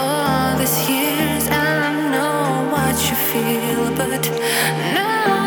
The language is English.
all these years I know what you feel, but now.